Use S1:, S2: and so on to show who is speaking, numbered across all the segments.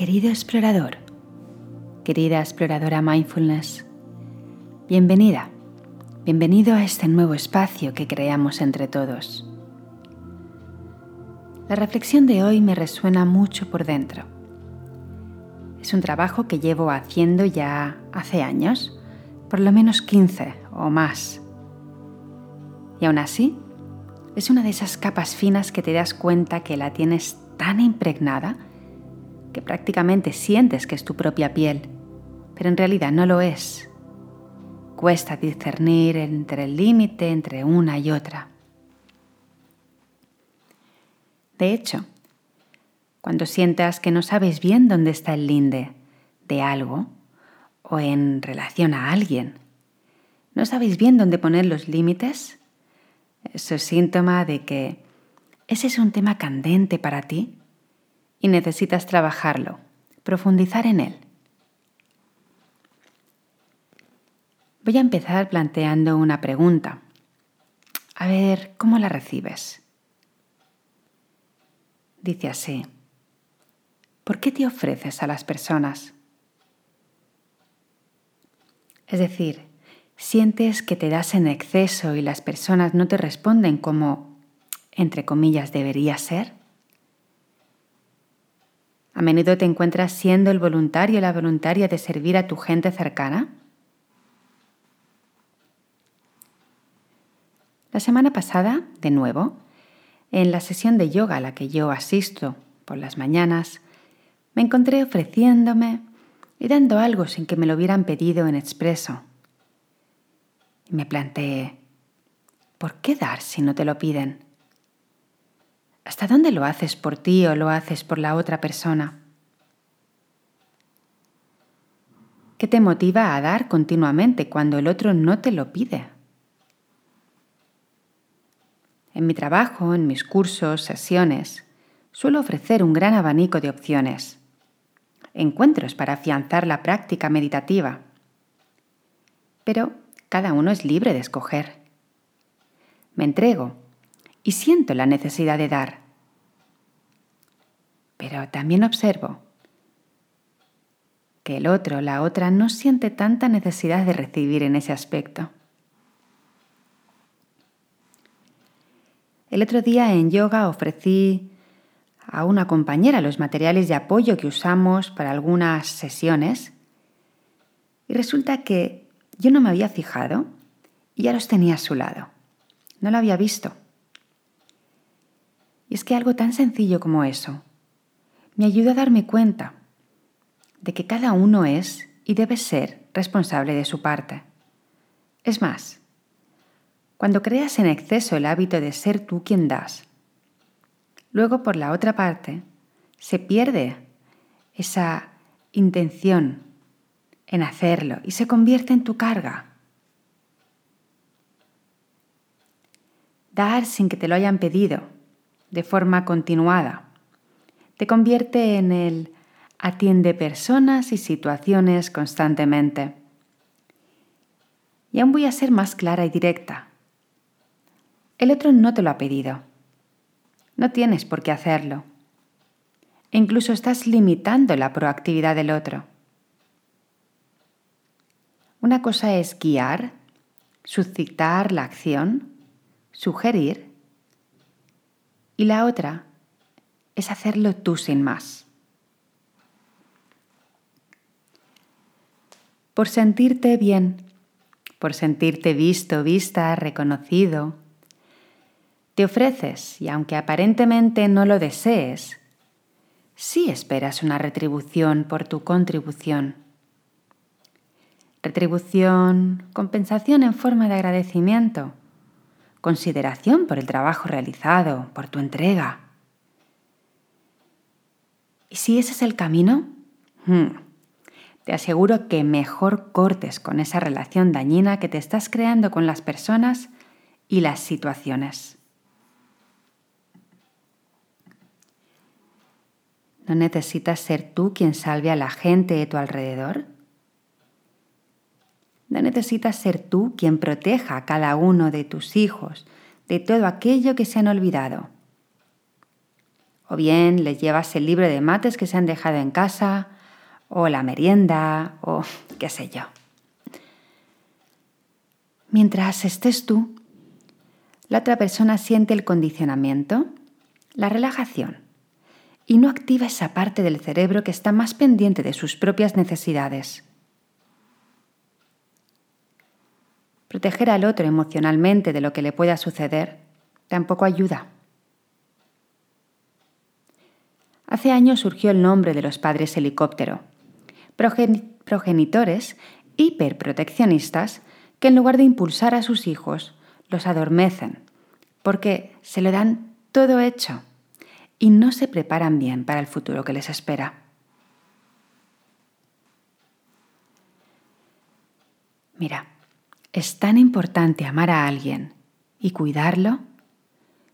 S1: Querido explorador, querida exploradora mindfulness, bienvenida, bienvenido a este nuevo espacio que creamos entre todos. La reflexión de hoy me resuena mucho por dentro. Es un trabajo que llevo haciendo ya hace años, por lo menos 15 o más. Y aún así, es una de esas capas finas que te das cuenta que la tienes tan impregnada que prácticamente sientes que es tu propia piel, pero en realidad no lo es. Cuesta discernir entre el límite entre una y otra. De hecho, cuando sientas que no sabes bien dónde está el linde de algo o en relación a alguien, no sabéis bien dónde poner los límites, eso es síntoma de que ese es un tema candente para ti y necesitas trabajarlo, profundizar en él. Voy a empezar planteando una pregunta. A ver, ¿cómo la recibes? Dice así, ¿por qué te ofreces a las personas? Es decir, ¿sientes que te das en exceso y las personas no te responden como, entre comillas, debería ser? ¿A menudo te encuentras siendo el voluntario o la voluntaria de servir a tu gente cercana? La semana pasada, de nuevo, en la sesión de yoga a la que yo asisto por las mañanas, me encontré ofreciéndome y dando algo sin que me lo hubieran pedido en expreso. Y me planteé, ¿por qué dar si no te lo piden? ¿Hasta dónde lo haces por ti o lo haces por la otra persona? ¿Qué te motiva a dar continuamente cuando el otro no te lo pide? En mi trabajo, en mis cursos, sesiones, suelo ofrecer un gran abanico de opciones. Encuentros para afianzar la práctica meditativa. Pero cada uno es libre de escoger. Me entrego y siento la necesidad de dar. Pero también observo que el otro, la otra, no siente tanta necesidad de recibir en ese aspecto. El otro día en yoga ofrecí a una compañera los materiales de apoyo que usamos para algunas sesiones y resulta que yo no me había fijado y ya los tenía a su lado. No lo había visto. Y es que algo tan sencillo como eso me ayuda a darme cuenta de que cada uno es y debe ser responsable de su parte. Es más, cuando creas en exceso el hábito de ser tú quien das, luego por la otra parte se pierde esa intención en hacerlo y se convierte en tu carga. Dar sin que te lo hayan pedido de forma continuada. Te convierte en el atiende personas y situaciones constantemente. Y aún voy a ser más clara y directa. El otro no te lo ha pedido. No tienes por qué hacerlo. E incluso estás limitando la proactividad del otro. Una cosa es guiar, suscitar la acción, sugerir, y la otra es hacerlo tú sin más. Por sentirte bien, por sentirte visto, vista, reconocido, te ofreces y aunque aparentemente no lo desees, sí esperas una retribución por tu contribución. Retribución, compensación en forma de agradecimiento consideración por el trabajo realizado, por tu entrega. ¿Y si ese es el camino? Hmm. Te aseguro que mejor cortes con esa relación dañina que te estás creando con las personas y las situaciones. ¿No necesitas ser tú quien salve a la gente de tu alrededor? No necesitas ser tú quien proteja a cada uno de tus hijos de todo aquello que se han olvidado. O bien les llevas el libro de mates que se han dejado en casa, o la merienda, o qué sé yo. Mientras estés tú, la otra persona siente el condicionamiento, la relajación, y no activa esa parte del cerebro que está más pendiente de sus propias necesidades. Proteger al otro emocionalmente de lo que le pueda suceder tampoco ayuda. Hace años surgió el nombre de los padres helicóptero, progenitores hiperproteccionistas que en lugar de impulsar a sus hijos, los adormecen, porque se le dan todo hecho y no se preparan bien para el futuro que les espera. Mira, es tan importante amar a alguien y cuidarlo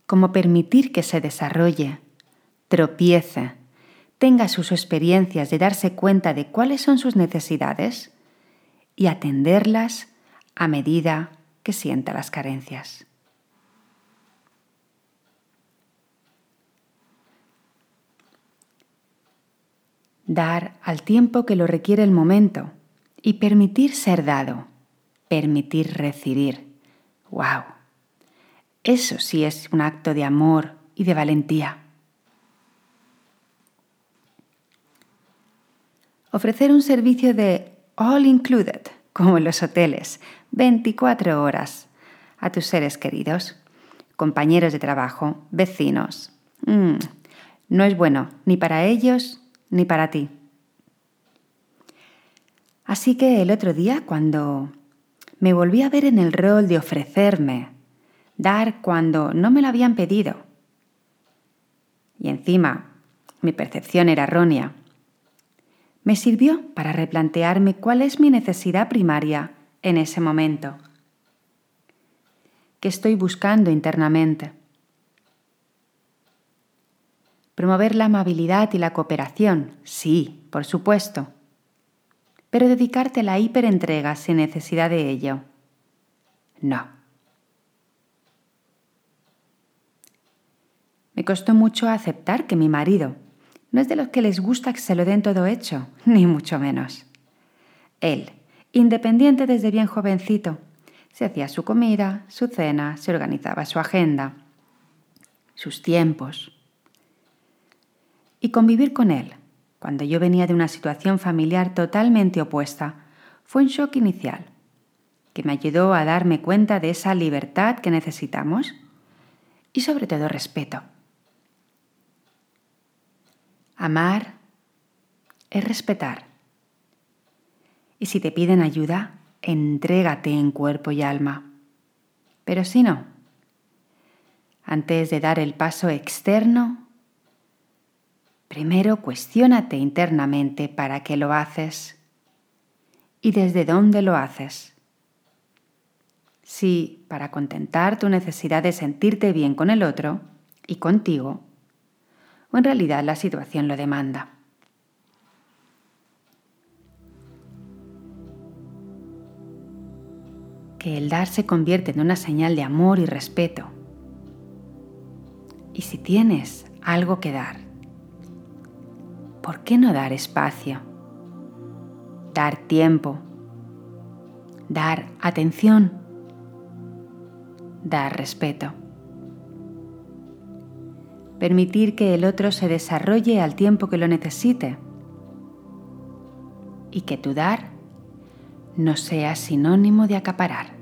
S1: como permitir que se desarrolle, tropiece, tenga sus experiencias de darse cuenta de cuáles son sus necesidades y atenderlas a medida que sienta las carencias. Dar al tiempo que lo requiere el momento y permitir ser dado permitir recibir. ¡Wow! Eso sí es un acto de amor y de valentía. Ofrecer un servicio de all included, como en los hoteles, 24 horas, a tus seres queridos, compañeros de trabajo, vecinos. Mm, no es bueno ni para ellos ni para ti. Así que el otro día, cuando me volví a ver en el rol de ofrecerme, dar cuando no me lo habían pedido. Y encima, mi percepción era errónea. Me sirvió para replantearme cuál es mi necesidad primaria en ese momento. ¿Qué estoy buscando internamente? Promover la amabilidad y la cooperación, sí, por supuesto pero dedicarte a la hiperentrega sin necesidad de ello. No. Me costó mucho aceptar que mi marido no es de los que les gusta que se lo den todo hecho, ni mucho menos. Él, independiente desde bien jovencito, se hacía su comida, su cena, se organizaba su agenda, sus tiempos. Y convivir con él, cuando yo venía de una situación familiar totalmente opuesta, fue un shock inicial, que me ayudó a darme cuenta de esa libertad que necesitamos y sobre todo respeto. Amar es respetar. Y si te piden ayuda, entrégate en cuerpo y alma. Pero si no, antes de dar el paso externo, Primero cuestiónate internamente para qué lo haces y desde dónde lo haces. Si para contentar tu necesidad de sentirte bien con el otro y contigo, o en realidad la situación lo demanda. Que el dar se convierte en una señal de amor y respeto. Y si tienes algo que dar, ¿por qué no dar espacio? Dar tiempo, dar atención, dar respeto. Permitir que el otro se desarrolle al tiempo que lo necesite y que tu dar no sea sinónimo de acaparar.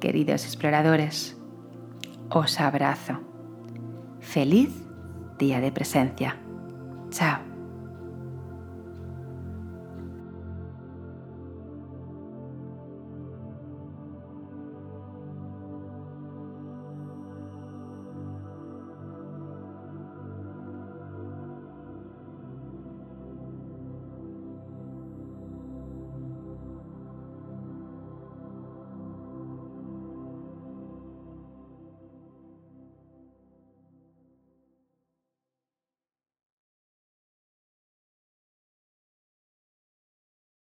S1: Queridos exploradores, os abrazo. Feliz día de presencia. Chao.